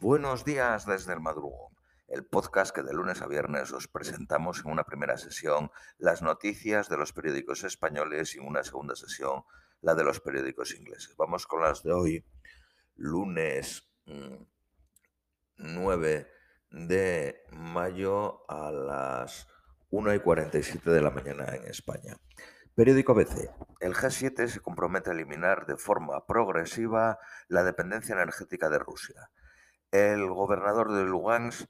Buenos días desde el madrugón, el podcast que de lunes a viernes os presentamos en una primera sesión las noticias de los periódicos españoles y en una segunda sesión la de los periódicos ingleses. Vamos con las de hoy, lunes 9 mm, de mayo a las 1 y 47 de la mañana en España. Periódico BC. El G7 se compromete a eliminar de forma progresiva la dependencia energética de Rusia. El gobernador de Lugansk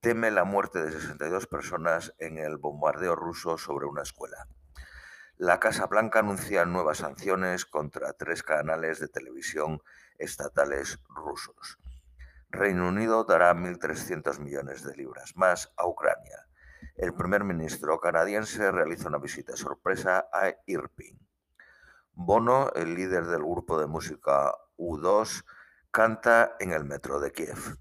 teme la muerte de 62 personas en el bombardeo ruso sobre una escuela. La Casa Blanca anuncia nuevas sanciones contra tres canales de televisión estatales rusos. Reino Unido dará 1.300 millones de libras más a Ucrania. El primer ministro canadiense realiza una visita sorpresa a Irpin. Bono, el líder del grupo de música U2, canta en el metro de Kiev.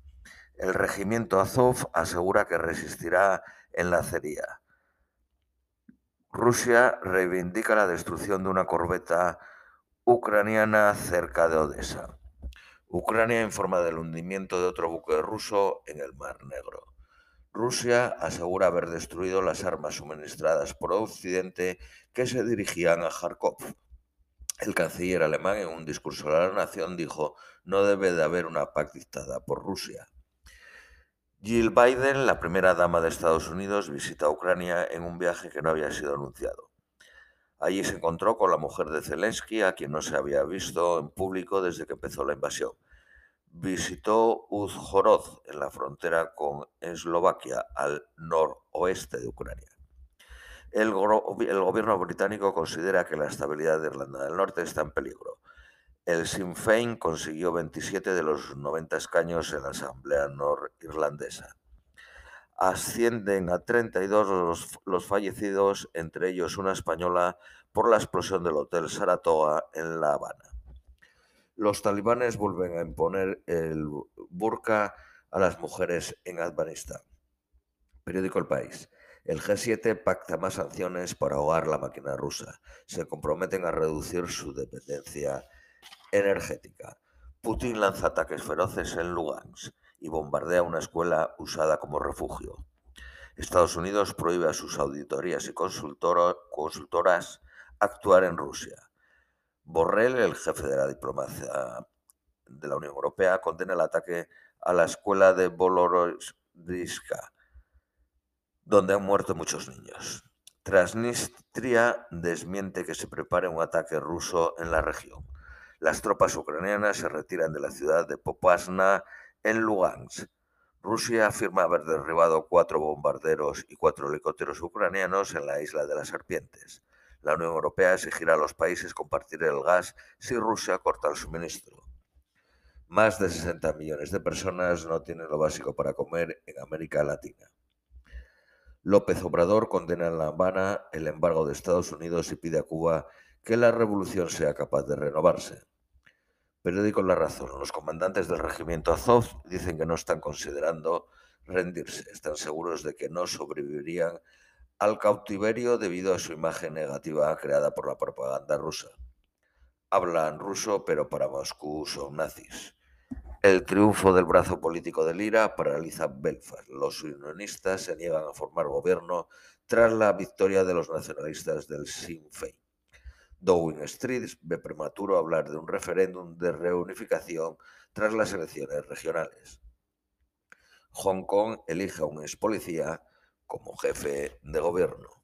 El regimiento Azov asegura que resistirá en la acería. Rusia reivindica la destrucción de una corbeta ucraniana cerca de Odessa. Ucrania informa del hundimiento de otro buque ruso en el Mar Negro. Rusia asegura haber destruido las armas suministradas por Occidente que se dirigían a Kharkov. El canciller alemán en un discurso a la nación dijo, no debe de haber una paz dictada por Rusia. Jill Biden, la primera dama de Estados Unidos, visita Ucrania en un viaje que no había sido anunciado. Allí se encontró con la mujer de Zelensky, a quien no se había visto en público desde que empezó la invasión. Visitó Uzhorod, en la frontera con Eslovaquia, al noroeste de Ucrania. El, gobierno británico considera que la estabilidad de Irlanda del Norte está en peligro. El Sinn Féin consiguió 27 de los 90 escaños en la Asamblea Norirlandesa. Ascienden a 32 los, los fallecidos, entre ellos una española, por la explosión del Hotel Saratoga en La Habana. Los talibanes vuelven a imponer el burka a las mujeres en Afganistán. Periódico El País. El G7 pacta más sanciones para ahogar la máquina rusa. Se comprometen a reducir su dependencia energética. Putin lanza ataques feroces en Lugansk y bombardea una escuela usada como refugio. Estados Unidos prohíbe a sus auditorías y consultoras actuar en Rusia. Borrell, el jefe de la diplomacia de la Unión Europea, condena el ataque a la escuela de Bolorodiska donde han muerto muchos niños. Transnistria desmiente que se prepare un ataque ruso en la región. Las tropas ucranianas se retiran de la ciudad de Popasna en Lugansk. Rusia afirma haber derribado cuatro bombarderos y cuatro helicópteros ucranianos en la isla de las serpientes. La Unión Europea exigirá a los países compartir el gas si Rusia corta el suministro. Más de 60 millones de personas no tienen lo básico para comer en América Latina. López Obrador condena en La Habana el embargo de Estados Unidos y pide a Cuba que la revolución sea capaz de renovarse. Periódico La Razón. Los comandantes del regimiento Azov dicen que no están considerando rendirse. Están seguros de que no sobrevivirían al cautiverio debido a su imagen negativa creada por la propaganda rusa. Hablan ruso, pero para Moscú son nazis. El triunfo del brazo político de Lira paraliza Belfast. Los unionistas se niegan a formar gobierno tras la victoria de los nacionalistas del Sinn Féin. Downing Street ve prematuro hablar de un referéndum de reunificación tras las elecciones regionales. Hong Kong elige a un ex policía como jefe de gobierno.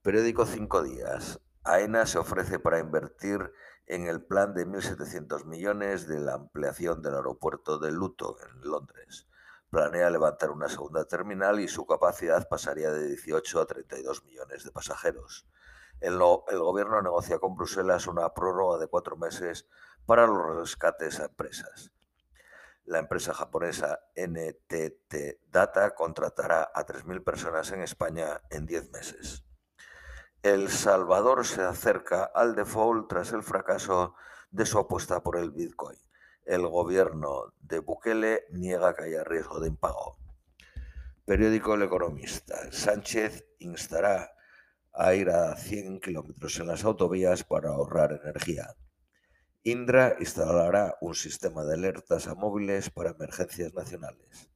Periódico Cinco Días. AENA se ofrece para invertir en el plan de 1.700 millones de la ampliación del aeropuerto de Luton, en Londres. Planea levantar una segunda terminal y su capacidad pasaría de 18 a 32 millones de pasajeros. El, el gobierno negocia con Bruselas una prórroga de cuatro meses para los rescates a empresas. La empresa japonesa NTT Data contratará a 3.000 personas en España en 10 meses. El Salvador se acerca al default tras el fracaso de su apuesta por el Bitcoin. El gobierno de Bukele niega que haya riesgo de impago. Periódico El Economista. Sánchez instará a ir a 100 kilómetros en las autovías para ahorrar energía. Indra instalará un sistema de alertas a móviles para emergencias nacionales.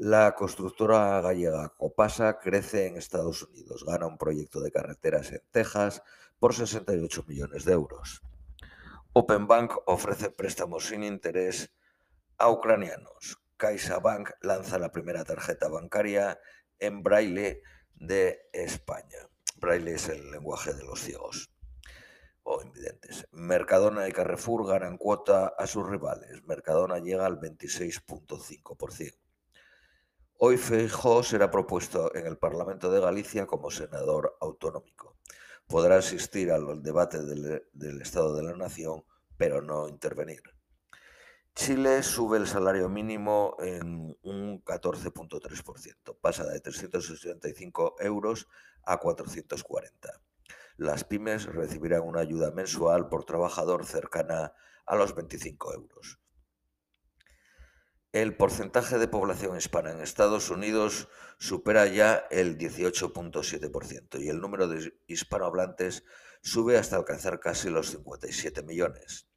La constructora gallega Copasa crece en Estados Unidos, gana un proyecto de carreteras en Texas por 68 millones de euros. Openbank ofrece préstamos sin interés a ucranianos. CaixaBank lanza la primera tarjeta bancaria en braille de España. Braille es el lenguaje de los ciegos o invidentes. Mercadona y Carrefour ganan cuota a sus rivales. Mercadona llega al 26.5%. Hoy Feijóo será propuesto en el Parlamento de Galicia como senador autonómico. Podrá asistir al debate del, del Estado de la Nación, pero no intervenir. Chile sube el salario mínimo en un 14.3%, pasa de 365 euros a 440. Las pymes recibirán una ayuda mensual por trabajador cercana a los 25 euros. El porcentaje de población hispana en Estados Unidos supera ya el 18.7% y el número de hispanohablantes sube hasta alcanzar casi los 57 millones.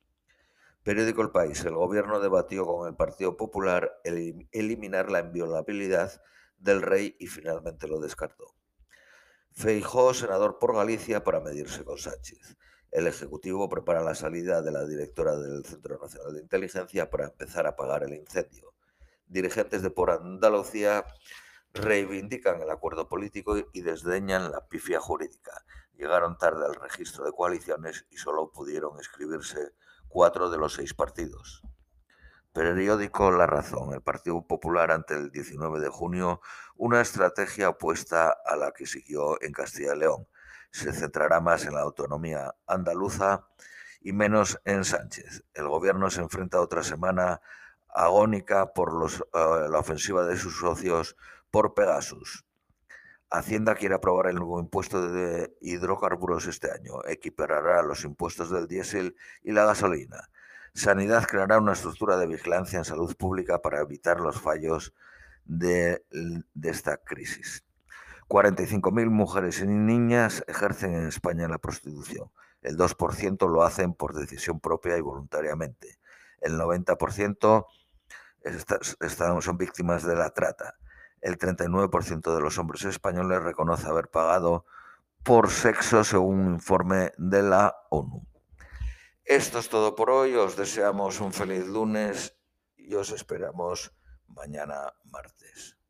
Periódico El País. El gobierno debatió con el Partido Popular el eliminar la inviolabilidad del rey y finalmente lo descartó. Feijó, senador por Galicia, para medirse con Sánchez. El Ejecutivo prepara la salida de la directora del Centro Nacional de Inteligencia para empezar a apagar el incendio. Dirigentes de por Andalucía reivindican el acuerdo político y desdeñan la pifia jurídica. Llegaron tarde al registro de coaliciones y solo pudieron escribirse cuatro de los seis partidos. Periódico La Razón. El Partido Popular ante el 19 de junio una estrategia opuesta a la que siguió en Castilla y León se centrará más en la autonomía andaluza y menos en Sánchez. El gobierno se enfrenta otra semana agónica por los, uh, la ofensiva de sus socios por Pegasus. Hacienda quiere aprobar el nuevo impuesto de hidrocarburos este año. Equiparará los impuestos del diésel y la gasolina. Sanidad creará una estructura de vigilancia en salud pública para evitar los fallos de, de esta crisis. 45.000 mujeres y niñas ejercen en España la prostitución. El 2% lo hacen por decisión propia y voluntariamente. El 90% están, son víctimas de la trata. El 39% de los hombres españoles reconoce haber pagado por sexo según un informe de la ONU. Esto es todo por hoy. Os deseamos un feliz lunes y os esperamos mañana martes.